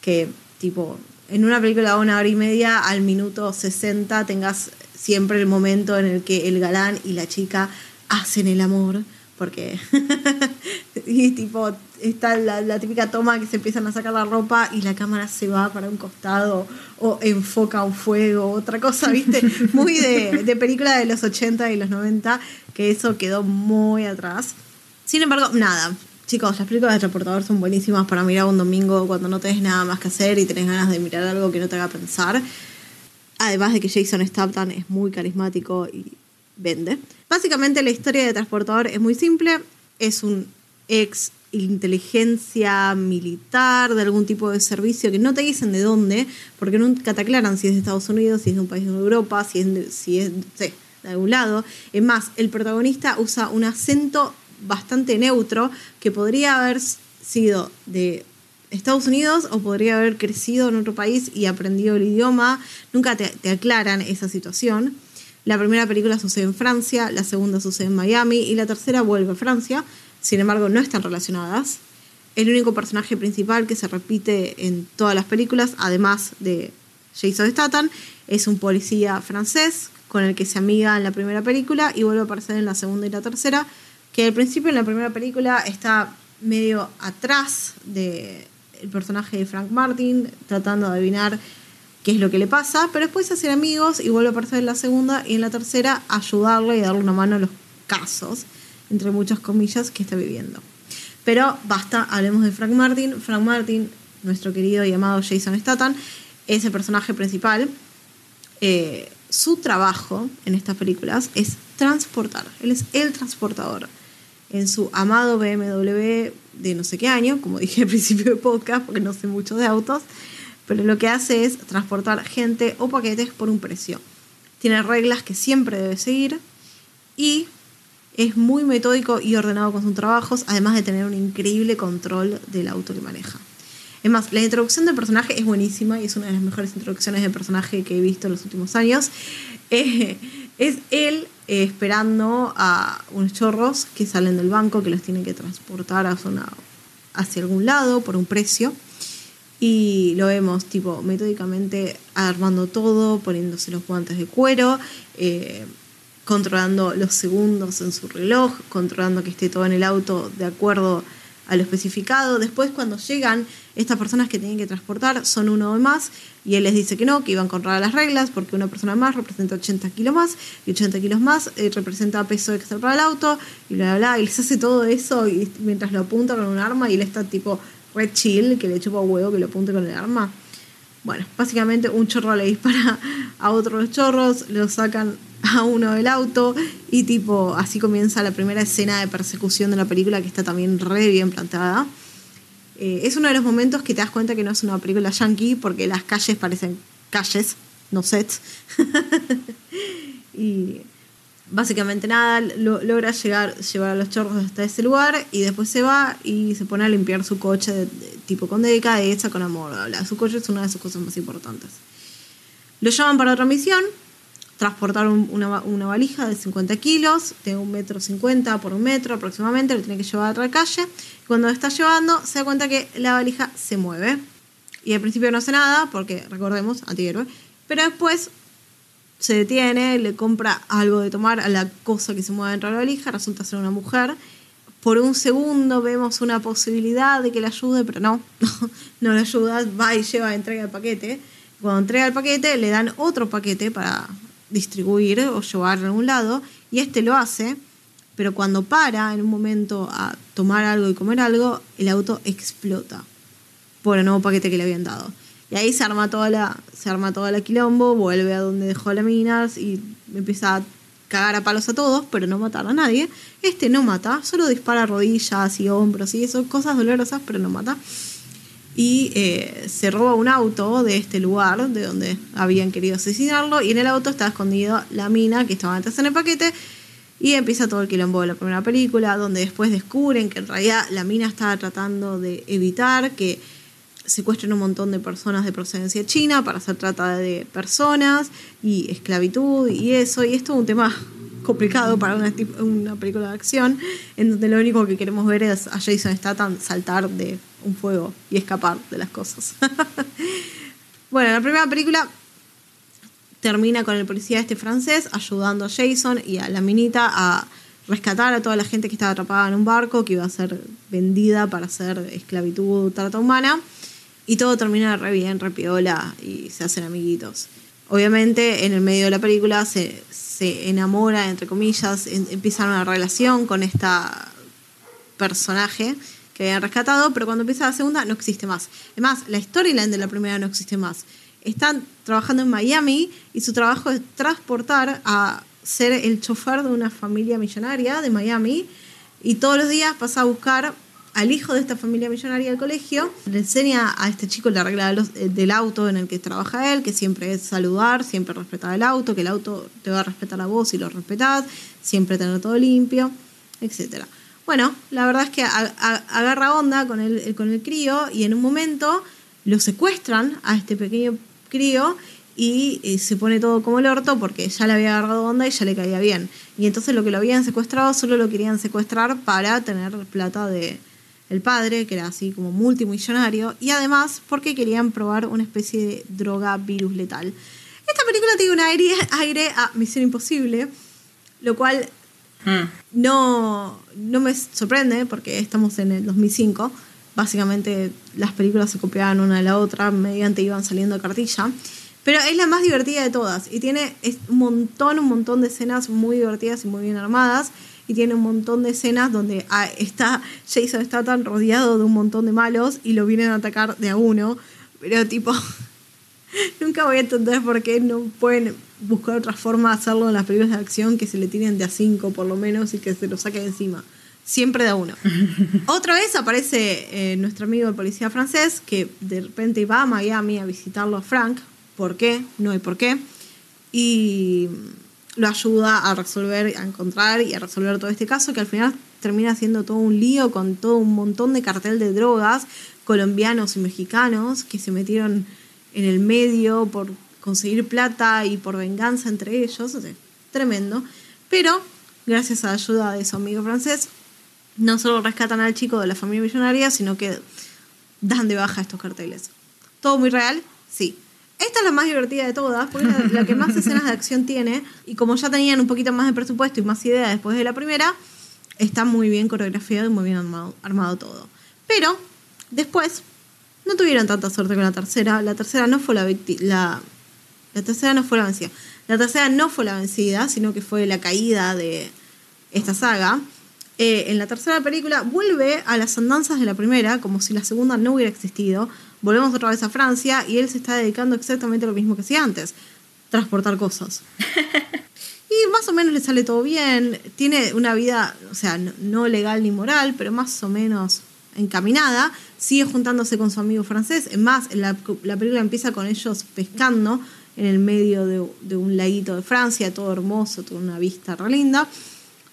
Que, tipo, en una película de una hora y media, al minuto 60 tengas siempre el momento en el que el galán y la chica hacen el amor, porque y tipo está la, típica toma que se empiezan a sacar la ropa y la cámara se va para un costado o enfoca un fuego, otra cosa, ¿viste? Muy de, de película de los 80 y los 90, que eso quedó muy atrás. Sin embargo, nada, Chicos, las películas de transportador son buenísimas para mirar un domingo cuando no tenés nada más que hacer y tenés ganas de mirar algo que no te haga pensar. Además de que Jason Statham es muy carismático y vende. Básicamente la historia de Transportador es muy simple. Es un ex inteligencia militar de algún tipo de servicio que no te dicen de dónde, porque nunca te aclaran si es de Estados Unidos, si es de un país de Europa, si es, de, si es de algún lado. Es más, el protagonista usa un acento bastante neutro que podría haber sido de Estados Unidos o podría haber crecido en otro país y aprendido el idioma. Nunca te, aclaran esa situación. La primera película sucede en Francia, la segunda sucede en Miami y la tercera vuelve a Francia. Sin embargo, no están relacionadas. El único personaje principal que se repite en todas las películas, además de Jason Statham es un policía francés con el que se amiga en la primera película y vuelve a aparecer en la segunda y la tercera, que al principio en la primera película está medio atrás del personaje de Frank Martin, tratando de adivinar qué es lo que le pasa, pero después se hacen amigos y vuelve a aparecer en la segunda y en la tercera ayudarle y darle una mano a los casos, entre muchas comillas, que está viviendo. Pero basta, hablemos de Frank Martin. Frank Martin, nuestro querido y amado Jason Statham, es el personaje principal. Eh, su trabajo en estas películas es transportar. Él es el transportador. En su amado BMW de no sé qué año, como dije al principio del podcast, porque no sé mucho de autos, pero lo que hace es transportar gente o paquetes por un precio. Tiene reglas que siempre debe seguir y es muy metódico y ordenado con sus trabajos, además de tener un increíble control del auto que maneja. Es más, la introducción del personaje es buenísima y es una de las mejores introducciones de personaje que he visto en los últimos años. Es él eh, esperando a unos chorros que salen del banco, que los tienen que transportar hacia, algún lado por un precio. Y lo vemos, tipo, metódicamente armando todo, poniéndose los guantes de cuero, eh, controlando los segundos en su reloj, controlando que esté todo en el auto de acuerdo a lo especificado. Después cuando llegan estas personas que tienen que transportar son uno o más y él les dice que no, que iban contra las reglas porque una persona más representa 80 kilos más y 80 kilos más eh, representa peso extra para el auto y bla, bla, bla. Y les hace todo eso y mientras lo apunta con un arma y él está tipo red chill, que le chupa huevo que lo apunte con el arma. Bueno, básicamente un chorro le dispara a otros chorros, lo sacan a uno del auto y tipo así comienza la primera escena de persecución de la película que está también re bien planteada. Eh, es uno de los momentos que te das cuenta que no es una película yankee porque las calles parecen calles, no sets. y básicamente nada, logra llegar, llevar a los chorros hasta ese lugar y después se va y se pone a limpiar su coche de, tipo con delicadeza, con amor. Su coche es una de sus cosas más importantes. Lo llaman para otra misión, transportar una, valija de 50 kilos, de un metro 50 por un metro aproximadamente, lo tiene que llevar a otra calle. Cuando está llevando, se da cuenta que la valija se mueve. Y al principio no hace nada, porque recordemos, antihéroe. Pero después se detiene, le compra algo de tomar a la cosa que se mueve dentro de la valija, resulta ser una mujer. Por un segundo vemos una posibilidad de que le ayude, pero no, no, no le ayuda, va y lleva, entrega el paquete. Cuando entrega el paquete, le dan otro paquete para distribuir o llevar a algún lado, y este lo hace, pero cuando para en un momento a tomar algo y comer algo, el auto explota por el nuevo paquete que le habían dado. Y ahí se arma toda la, se arma toda la quilombo, vuelve a donde dejó la minas y empieza a cagar a palos a todos, pero no matar a nadie. Este no mata, solo dispara rodillas y hombros y eso, cosas dolorosas, pero no mata y eh, se roba un auto de este lugar de donde habían querido asesinarlo y en el auto está escondido la mina que estaba antes en el paquete y empieza todo el quilombo de la primera película donde después descubren que en realidad la mina estaba tratando de evitar que secuestren un montón de personas de procedencia china para hacer trata de personas y esclavitud y eso y esto es un tema complicado para una, película de acción en donde lo único que queremos ver es a Jason Statham saltar de un fuego y escapar de las cosas. bueno, la primera película termina con el policía este francés ayudando a Jason y a la minita a rescatar a toda la gente que estaba atrapada en un barco que iba a ser vendida para hacer esclavitud, trata humana. Y todo termina re bien, re piola y se hacen amiguitos. Obviamente en el medio de la película se, se enamora, entre comillas, empiezan una relación con esta personaje que habían rescatado, pero cuando empieza la segunda no existe más. Además, la storyline de la primera no existe más. Están trabajando en Miami y su trabajo es transportar a ser el chofer de una familia millonaria de Miami y todos los días pasa a buscar al hijo de esta familia millonaria al colegio, le enseña a este chico la regla del auto en el que trabaja él, que siempre es saludar, siempre respetar el auto, que el auto te va a respetar a vos si lo respetás, siempre tener todo limpio, etcétera. Bueno, la verdad es que agarra onda con el, con el crío y en un momento lo secuestran a este pequeño crío y eh, se pone todo como el orto porque ya le había agarrado onda y ya le caía bien. Y entonces lo que lo habían secuestrado solo lo querían secuestrar para tener plata de, el padre, que era así como multimillonario, y además porque querían probar una especie de droga virus letal. Esta película tiene un aire, aire a Misión Imposible, lo cual Mm. no, no me sorprende porque estamos en el 2005. Básicamente las películas se copiaban una de la otra mediante iban saliendo cartilla. Pero es la más divertida de todas y tiene un montón, un montón de escenas muy divertidas y muy bien armadas. Y tiene un montón de escenas donde ah, está Jason está tan rodeado de un montón de malos y lo vienen a atacar de a uno. Pero tipo, nunca voy a entender por qué no pueden buscar otra forma de hacerlo en las películas de acción que se le tiren de a cinco por lo menos y que se lo saquen encima. Siempre de a uno. Otra vez aparece eh, nuestro amigo el policía francés que de repente va a Miami a visitarlo a Frank. ¿Por qué? No hay por qué. Y lo ayuda a resolver, a encontrar y a resolver todo este caso que al final termina siendo todo un lío con todo un montón de cartel de drogas colombianos y mexicanos que se metieron en el medio por conseguir plata y por venganza entre ellos. Tremendo. Pero, gracias a la ayuda de su amigo francés, no solo rescatan al chico de la familia millonaria, sino que dan de baja estos carteles. ¿Todo muy real? Sí. Esta es la más divertida de todas, porque es la, que más escenas de acción tiene. Y como ya tenían un poquito más de presupuesto y más idea después de la primera, está muy bien coreografiado y muy bien armado, armado todo. Pero, después, no tuvieron tanta suerte con la tercera. La tercera no fue la, la la tercera no fue la vencida. La tercera no fue la vencida, sino que fue la caída de esta saga. Eh, en la tercera película vuelve a las andanzas de la primera, como si la segunda no hubiera existido. Volvemos otra vez a Francia y él se está dedicando exactamente a lo mismo que hacía antes, transportar cosas. Y más o menos le sale todo bien. Tiene una vida, o sea, no, legal ni moral, pero más o menos encaminada. Sigue juntándose con su amigo francés. Es más, la, la película empieza con ellos pescando en el medio de, de un laguito de Francia, todo hermoso, toda una vista re linda.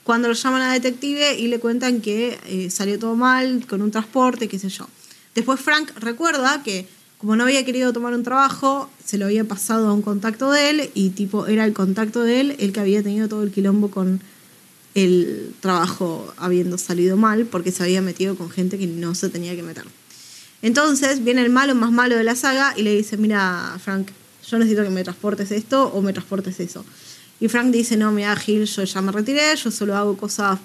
Cuando lo llaman a detective y le cuentan que eh, salió todo mal con un transporte, qué sé yo. Después Frank recuerda que como no había querido tomar un trabajo, se lo había pasado a un contacto de él y tipo era el contacto de él el que había tenido todo el quilombo con el trabajo habiendo salido mal porque se había metido con gente que no se tenía que meter. Entonces viene el malo más malo de la saga y le dice, mira Frank, yo necesito que me transportes esto o me transportes eso. Y Frank dice, no, mira Gil, yo ya me retiré, yo solo hago cosas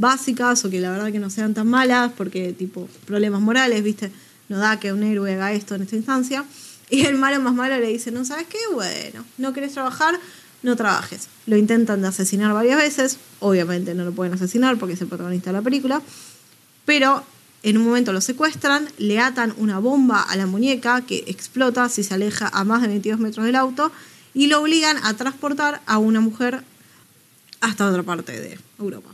básicas o que la verdad que no sean tan malas porque tipo problemas morales, viste, no da que un héroe haga esto en esta instancia. Y el malo más malo le dice, no, ¿sabes qué? Bueno, no querés trabajar, no trabajes. Lo intentan de asesinar varias veces, obviamente no lo pueden asesinar porque es el protagonista de la película, pero en un momento lo secuestran, le atan una bomba a la muñeca que explota si se aleja a más de 22 metros del auto y lo obligan a transportar a una mujer hasta otra parte de Europa.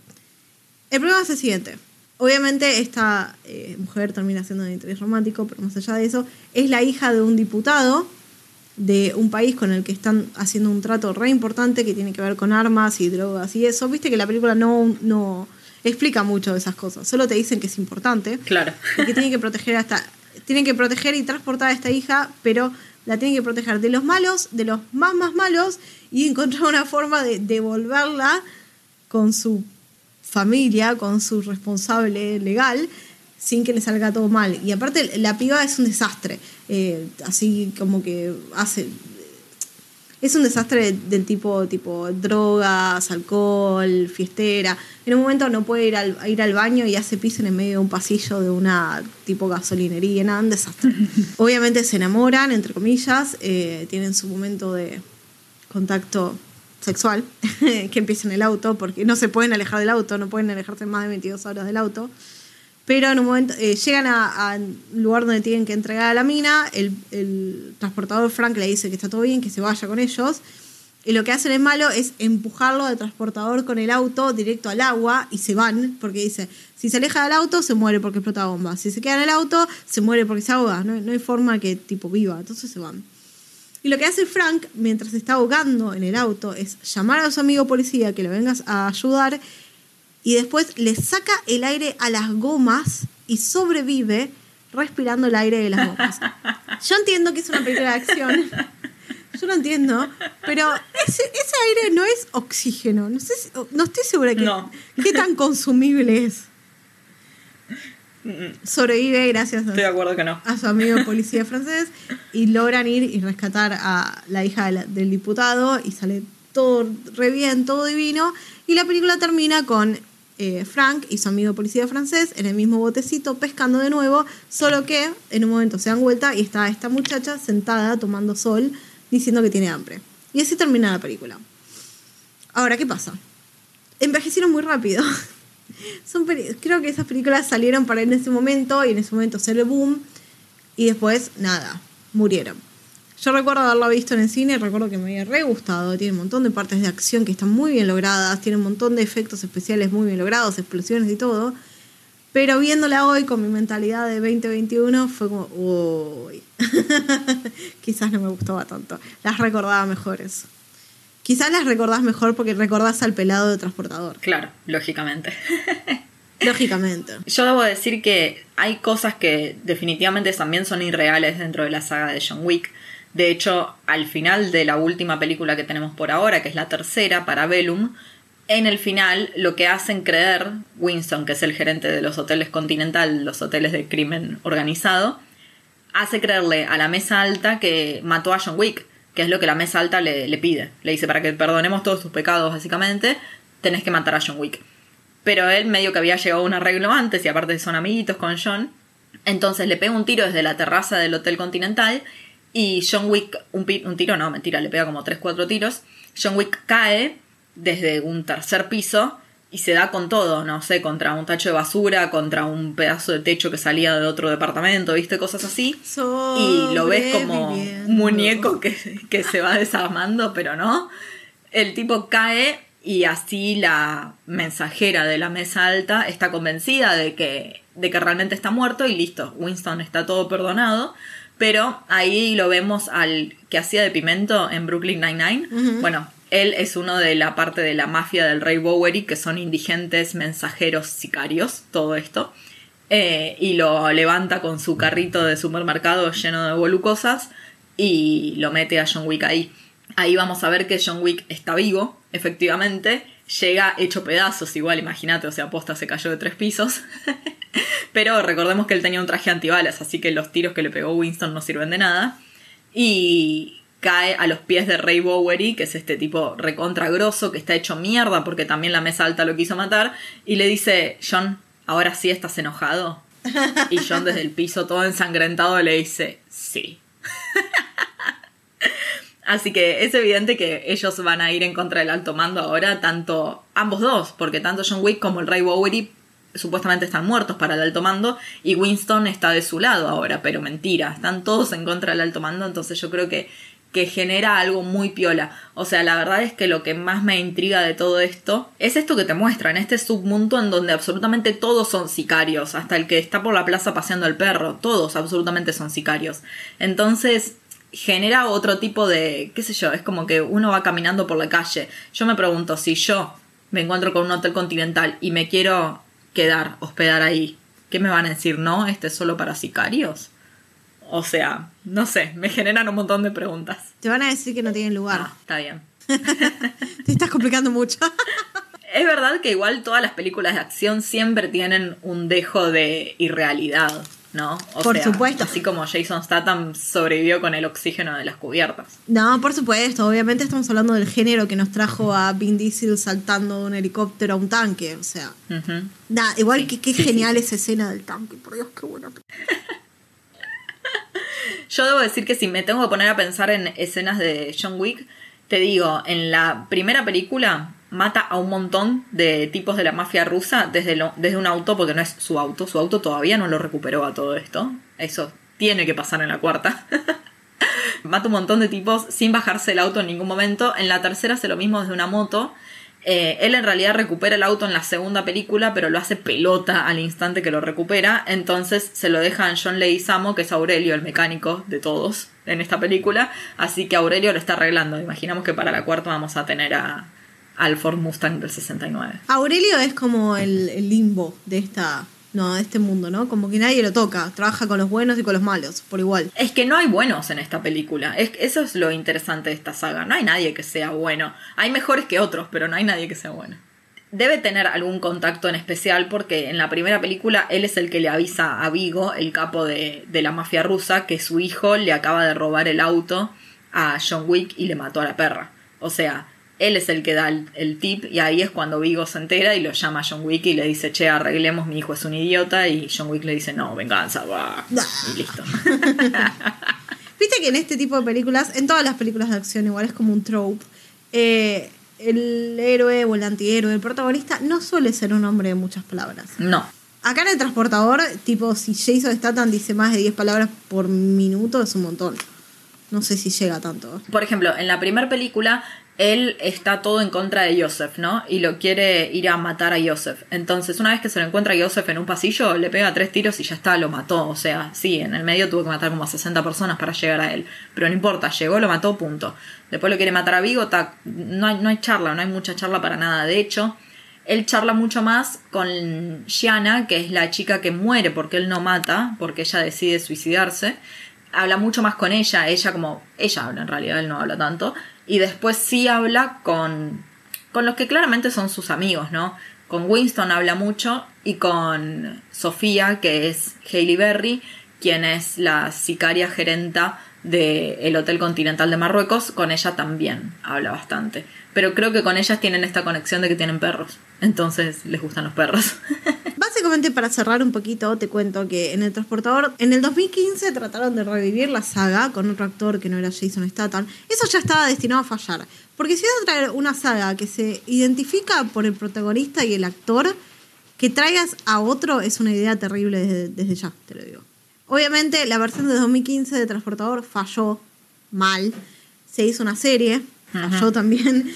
El problema es el siguiente. Obviamente esta eh, mujer termina siendo de interés romántico, pero más allá de eso, es la hija de un diputado de un país con el que están haciendo un trato re importante que tiene que ver con armas y drogas y eso. Viste que la película no, no explica mucho de esas cosas, solo te dicen que es importante. Claro. Y que tienen que proteger a esta, tienen que proteger y transportar a esta hija, pero la tienen que proteger de los malos, de los más más malos, y encontrar una forma de devolverla con su familia, con su responsable legal, sin que le salga todo mal. Y aparte la piba es un desastre, eh, así como que hace... Es un desastre del tipo, tipo drogas, alcohol, fiestera. En un momento no puede ir al, ir al baño y hace pis en el medio de un pasillo de una tipo gasolinería, nada, un desastre. Obviamente se enamoran, entre comillas, eh, tienen su momento de contacto sexual que empieza en el auto, porque no se pueden alejar del auto, no pueden alejarse más de 22 horas del auto. Pero en un momento eh, llegan a, a un lugar donde tienen que entregar a la mina, el, transportador Frank le dice que está todo bien, que se vaya con ellos. Y lo que hacen el malo es empujarlo al transportador con el auto directo al agua y se van, porque dice, si se aleja del auto, se muere porque explota bomba. Si se queda en el auto, se muere porque se ahoga. No, no hay forma que tipo viva, entonces se van. Y lo que hace Frank mientras está ahogando en el auto es llamar a su amigo policía que le vengas a ayudar y después le saca el aire a las gomas y sobrevive respirando el aire de las gomas. Yo entiendo que es una película de acción. Yo lo entiendo, pero ese, ese aire no es oxígeno. No, sé si- no estoy segura que, No. qué tan consumible es. Sobrevive gracias Estoy de acuerdo que no. a su amigo policía francés y logran ir y rescatar a la hija de la- del diputado y sale todo re bien, todo divino. Y la película termina con eh, Frank y su amigo policía francés en el mismo botecito pescando de nuevo, solo que en un momento se dan vuelta y está esta muchacha sentada tomando sol diciendo que tiene hambre. Y así termina la película. Ahora, ¿qué pasa? Envejecieron muy rápido. Son creo que esas películas salieron para en ese momento y en ese momento ser el boom y después nada, murieron. Yo recuerdo haberlo visto en el cine, recuerdo que me había re gustado, tiene un montón de partes de acción que están muy bien logradas, tiene un montón de efectos especiales muy bien logrados, explosiones y todo. Pero viéndola hoy con mi mentalidad de 2021 fue como, uy, quizás no me gustaba tanto. Las recordaba mejores. Quizás las recordás mejor porque recordás al pelado de transportador. Claro, lógicamente. Lógicamente. Yo debo decir que hay cosas que definitivamente también son irreales dentro de la saga de John Wick. De hecho, al final de la última película que tenemos por ahora, que es la tercera, para Bellum, en el final lo que hacen creer Winston, que es el gerente de los hoteles Continental, los hoteles de crimen organizado, hace creerle a la mesa alta que mató a John Wick, que es lo que la mesa alta le, pide. Le dice, para que perdonemos todos tus pecados, básicamente, tenés que matar a John Wick. Pero él medio que había llegado a un arreglo antes y aparte son amiguitos con John. Entonces le pega un tiro desde la terraza del Hotel Continental y John Wick, un, un tiro no, mentira, le pega como 3-4 tiros. John Wick cae desde un tercer piso y se da con todo, no sé, contra un tacho de basura, contra un pedazo de techo que salía de otro departamento, ¿viste? Cosas así. Y lo ves como un muñeco que, que se va desarmando, pero no. El tipo cae y así la mensajera de la mesa alta está convencida de que, de que realmente está muerto y listo, Winston está todo perdonado. Pero ahí lo vemos al que hacía de Pimento en Brooklyn Nine-Nine. Bueno, él es uno de la parte de la mafia del rey Bowery, que son indigentes, mensajeros, sicarios, todo esto. Eh, y lo levanta con su carrito de supermercado lleno de volucosas y lo mete a John Wick ahí. Ahí vamos a ver que John Wick está vivo, efectivamente. Llega hecho pedazos, igual, imagínate, o sea, posta se cayó de tres pisos. Pero recordemos que él tenía un traje antibalas, así que los tiros que le pegó Winston no sirven de nada. Y cae a los pies de Ray Bowery, que es este tipo recontra grosso, que está hecho mierda porque también la mesa alta lo quiso matar, y le dice, John, ahora sí estás enojado. Y John desde el piso todo ensangrentado le dice, sí. Así que es evidente que ellos van a ir en contra del alto mando ahora, tanto ambos dos, porque tanto John Wick como el Ray Bowery supuestamente están muertos para el alto mando y Winston está de su lado ahora, pero mentira, están todos en contra del alto mando, entonces yo creo que, que genera algo muy piola. O sea, la verdad es que lo que más me intriga de todo esto es esto que te muestran, este submundo en donde absolutamente todos son sicarios, hasta el que está por la plaza paseando al perro, todos absolutamente son sicarios. Entonces, genera otro tipo de, qué sé yo, es como que uno va caminando por la calle. Yo me pregunto, si yo me encuentro con un hotel continental y me quiero quedar, hospedar ahí, ¿qué me van a decir? ¿No? ¿Este es solo para sicarios? O sea, no sé, me generan un montón de preguntas. Te van a decir que no tienen lugar. Ah, está bien. Te estás complicando mucho. Es verdad que igual todas las películas de acción siempre tienen un dejo de irrealidad, ¿no? O Por sea, supuesto. Así como Jason Statham sobrevivió con el oxígeno de las cubiertas. No, por supuesto. Obviamente estamos hablando del género que nos trajo a Vin Diesel saltando de un helicóptero a un tanque. O sea, nada, igual Sí, que qué sí, genial sí. esa escena del tanque. Por Dios, qué buena. Yo debo decir que si me tengo que poner a pensar en escenas de John Wick, te digo, en la primera película mata a un montón de tipos de la mafia rusa desde, lo- desde un auto, porque no es su auto, su auto todavía no lo recuperó a todo esto. Eso tiene que pasar en la cuarta. mata un montón de tipos sin bajarse el auto en ningún momento. En la tercera hace lo mismo desde una moto. Eh, él en realidad recupera el auto en la segunda película, pero lo hace pelota al instante que lo recupera. Entonces se lo deja a John Leguizamo, que es Aurelio, el mecánico de todos en esta película. Así que Aurelio lo está arreglando. Imaginamos que para la cuarta vamos a tener a, al Ford Mustang del 69. Aurelio es como el, el limbo de esta. No, de este mundo, ¿no? Como que nadie lo toca. Trabaja con los buenos y con los malos, por igual. Es que no hay buenos en esta película. Es, eso es lo interesante de esta saga. No hay nadie que sea bueno. Hay mejores que otros, pero no hay nadie que sea bueno. debe tener algún contacto en especial porque en la primera película él es el que le avisa a Vigo, el capo de, de la mafia rusa, que su hijo le acaba de robar el auto a John Wick y le mató a la perra. O sea, él es el que da el, tip y ahí es cuando Vigo se entera y lo llama a John Wick y le dice, che, arreglemos, mi hijo es un idiota y John Wick le dice, no, venganza, va. Y listo. Viste que en este tipo de películas, en todas las películas de acción igual es como un trope, eh, el héroe o el antihéroe, el protagonista, no suele ser un hombre de muchas palabras. No. Acá en el transportador, tipo, si Jason Statham dice más de 10 palabras por minuto, es un montón. No sé si llega tanto. Por ejemplo, en la primera película, él está todo en contra de Joseph, ¿no? Y lo quiere ir a matar a Joseph. Entonces, una vez que se lo encuentra a Joseph en un pasillo, le pega tres tiros y ya está, lo mató. O sea, sí, en el medio tuvo que matar como a 60 personas para llegar a él. Pero no importa, llegó, lo mató, punto. Después lo quiere matar a Vigo, no, hay, no hay charla, no hay mucha charla para nada. De hecho, él charla mucho más con Shiana, que es la chica que muere porque él no mata, porque ella decide suicidarse. Habla mucho más con ella, ella como, ella habla en realidad, él no habla tanto y después sí habla con, con los que claramente son sus amigos, ¿no? Con Winston habla mucho y con Sofía, que es Hailey Berry, quien es la sicaria gerenta del Hotel Continental de Marruecos, con ella también habla bastante. Pero creo que con ellas tienen esta conexión de que tienen perros. Entonces les gustan los perros. Básicamente para cerrar un poquito te cuento que en el transportador en el 2015 trataron de revivir la saga con otro actor que no era Jason Statham. Eso ya estaba destinado a fallar. Porque si vas a traer una saga que se identifica por el protagonista y el actor, que traigas a otro es una idea terrible desde, desde ya, te lo digo. Obviamente la versión de 2015 de Transportador falló mal. Se hizo una serie, falló también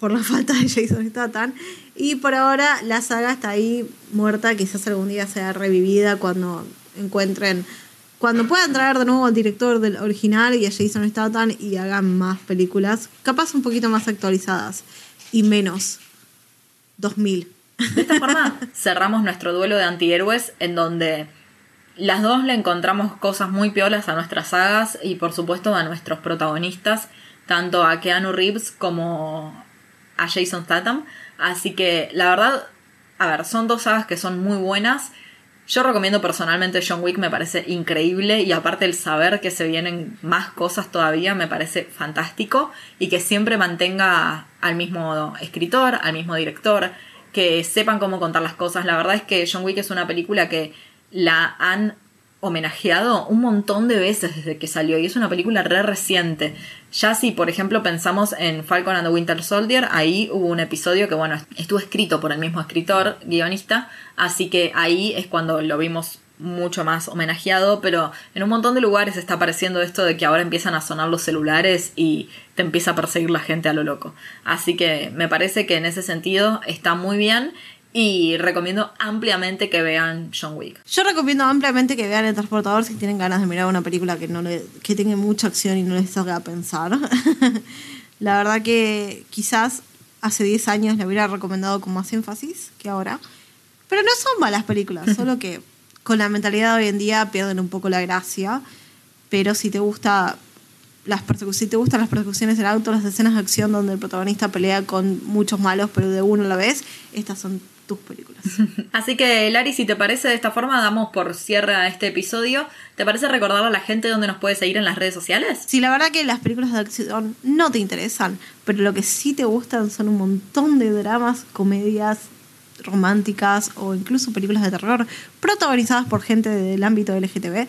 por la falta de Jason Statham. Y por ahora la saga está ahí muerta, quizás algún día sea revivida cuando encuentren, cuando puedan traer de nuevo al director del original y a Jason Statham y hagan más películas, capaz un poquito más actualizadas y menos 2000. De esta forma cerramos nuestro duelo de antihéroes en donde las dos le encontramos cosas muy piolas a nuestras sagas y por supuesto a nuestros protagonistas, tanto a Keanu Reeves como a Jason Statham. Así que la verdad, a ver, son dos sagas que son muy buenas. Yo recomiendo personalmente John Wick, me parece increíble y aparte el saber que se vienen más cosas todavía me parece fantástico y que siempre mantenga al mismo escritor, al mismo director, que sepan cómo contar las cosas. La verdad es que John Wick es una película que la han homenajeado un montón de veces desde que salió y es una película re reciente. Ya si, por ejemplo, pensamos en Falcon and the Winter Soldier, ahí hubo un episodio que, bueno, estuvo escrito por el mismo escritor, guionista, así que ahí es cuando lo vimos mucho más homenajeado, pero en un montón de lugares está apareciendo esto de que ahora empiezan a sonar los celulares y te empieza a perseguir la gente a lo loco. Así que me parece que en ese sentido está muy bien y recomiendo ampliamente que vean John Wick. Yo recomiendo ampliamente que vean El Transportador si tienen ganas de mirar una película que, no le, que tenga mucha acción y no les haga pensar. la verdad que quizás hace 10 años le hubiera recomendado con más énfasis que ahora. Pero no son malas películas, solo que con la mentalidad de hoy en día pierden un poco la gracia. Pero si te gusta las si te gustan las persecuciones del auto, las escenas de acción donde el protagonista pelea con muchos malos, pero de uno a la vez, estas son tus películas. Así que, Lari, si te parece de esta forma, damos por cierre a este episodio. ¿Te parece recordar a la gente dónde nos puede seguir en las redes sociales? Sí, la verdad que las películas de acción no te interesan, pero lo que sí te gustan son un montón de dramas, comedias románticas o incluso películas de terror protagonizadas por gente del ámbito LGTB,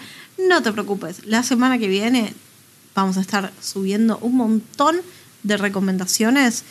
no te preocupes. La semana que viene vamos a estar subiendo un montón de recomendaciones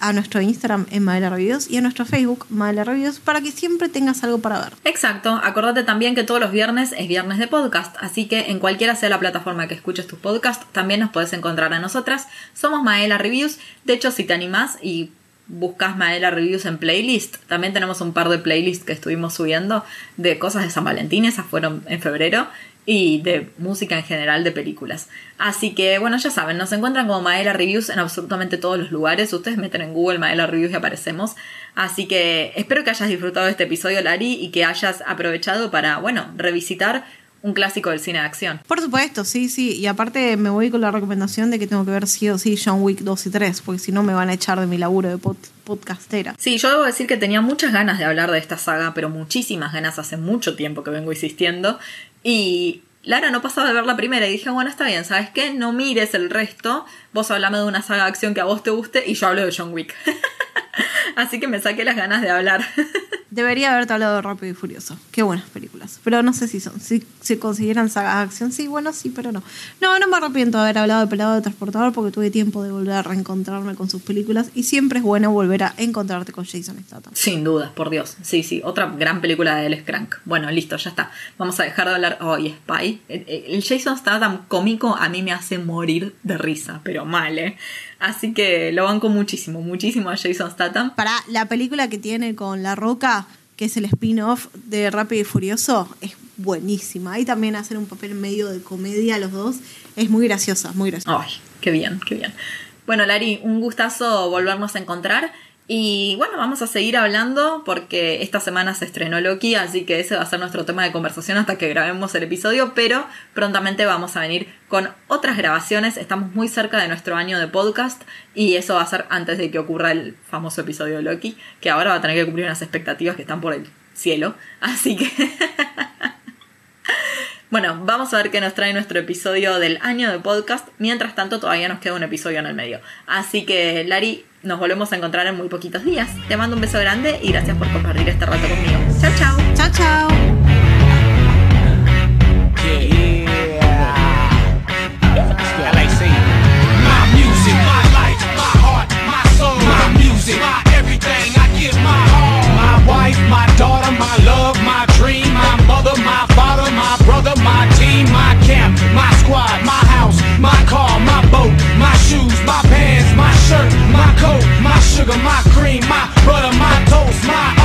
a nuestro Instagram en Madela Reviews y a nuestro Facebook Madela Reviews para que siempre tengas algo para ver. Exacto, acordate también que todos los viernes es viernes de podcast, así que en cualquiera sea la plataforma que escuches tus podcasts, también nos puedes encontrar a nosotras. Somos Maela Reviews, de hecho si te animás y buscas Maela Reviews en playlist, también tenemos un par de playlists que estuvimos subiendo de cosas de San Valentín, esas fueron en febrero, y de música en general de películas. Así que bueno, ya saben, nos encuentran como Maela Reviews en absolutamente todos los lugares. Ustedes meten en Google Maela Reviews y aparecemos. Así que espero que hayas disfrutado de este episodio, Lari, y que hayas aprovechado para, bueno, revisitar un clásico del cine de acción. Por supuesto, sí, sí. Y aparte me voy con la recomendación de que tengo que ver sí o sí John Wick 2 y 3, porque si no me van a echar de mi laburo de podcastera. Sí, yo debo decir que tenía muchas ganas de hablar de esta saga, pero muchísimas ganas hace mucho tiempo que vengo insistiendo. Y Lara no pasaba de ver la primera y dije, bueno, está bien, ¿sabes qué? No mires el resto, vos hablame de una saga de acción que a vos te guste y yo hablo de John Wick. Así que me saqué las ganas de hablar. Debería haberte hablado de Rápido y Furioso. Qué buenas películas. Pero no sé si son. Si se consideran sagas de acción, sí, bueno, sí, pero no. No, no me arrepiento de haber hablado de Pelado de Transportador porque tuve tiempo de volver a reencontrarme con sus películas. Y siempre es bueno volver a encontrarte con Jason Statham. Sin duda, por Dios. Sí, sí. Otra gran película de él Crank. Bueno, listo, ya está. Vamos a dejar de hablar. Hoy Spy. El Jason Statham cómico a mí me hace morir de risa, pero mal, ¿eh? Así que lo banco muchísimo, muchísimo a Jason Statham. Para la película que tiene con La Roca, que es el spin-off de Rápido y Furioso, es buenísima. Ahí también hacen un papel medio de comedia los dos. Es muy graciosa, muy graciosa. Ay, qué bien, qué bien. Bueno, Lari, un gustazo volvernos a encontrar. Y bueno, vamos a seguir hablando porque esta semana se estrenó Loki, así que ese va a ser nuestro tema de conversación hasta que grabemos el episodio, pero prontamente vamos a venir con otras grabaciones. Estamos muy cerca de nuestro año de podcast y eso va a ser antes de que ocurra el famoso episodio de Loki, que ahora va a tener que cumplir unas expectativas que están por el cielo. Así que... Bueno, vamos a ver qué nos trae nuestro episodio del año de podcast. Mientras tanto, todavía nos queda un episodio en el medio. Así que, Lari, nos volvemos a encontrar en muy poquitos días. Te mando un beso grande y gracias por compartir este rato conmigo. Chao, chao. Chao, chao. my daughter, my love, my dream, my mother, my father, my brother, camp, my squad, my house, my car, my boat, my shoes, my pants, my shirt, my coat, my sugar, my cream, my butter, my toast, my